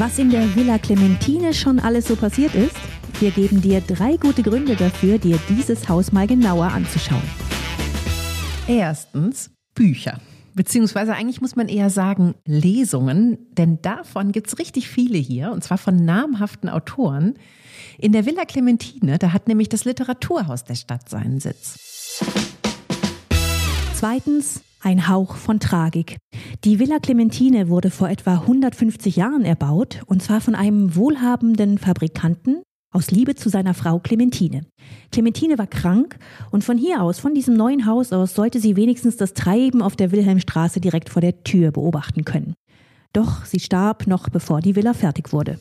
Was in der Villa Clementine schon alles so passiert ist? Wir geben dir drei gute Gründe dafür, dir dieses Haus mal genauer anzuschauen. Erstens Bücher. Beziehungsweise eigentlich muss man eher sagen Lesungen, denn davon gibt es richtig viele hier, und zwar von namhaften Autoren. In der Villa Clementine, da hat nämlich das Literaturhaus der Stadt seinen Sitz. Zweitens ein Hauch von Tragik. Die Villa Clementine wurde vor etwa 150 Jahren erbaut, und zwar von einem wohlhabenden Fabrikanten aus Liebe zu seiner Frau Clementine. Clementine war krank und von hier aus, von diesem neuen Haus aus, sollte sie wenigstens das Treiben auf der Wilhelmstraße direkt vor der Tür beobachten können. Doch sie starb noch bevor die Villa fertig wurde.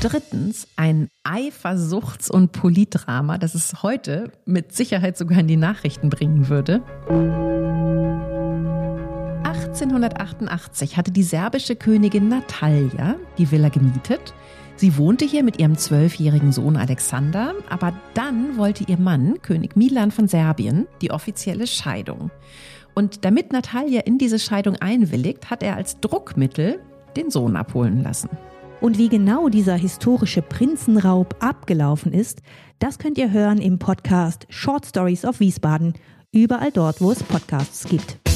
Drittens ein Eifersuchts- und Politdrama, das es heute mit Sicherheit sogar in die Nachrichten bringen würde. 1888 hatte die serbische Königin Natalia die Villa gemietet. Sie wohnte hier mit ihrem zwölfjährigen Sohn Alexander, aber dann wollte ihr Mann, König Milan von Serbien, die offizielle Scheidung. Und damit Natalia in diese Scheidung einwilligt, hat er als Druckmittel den Sohn abholen lassen. Und wie genau dieser historische Prinzenraub abgelaufen ist, das könnt ihr hören im Podcast Short Stories of Wiesbaden, überall dort, wo es Podcasts gibt.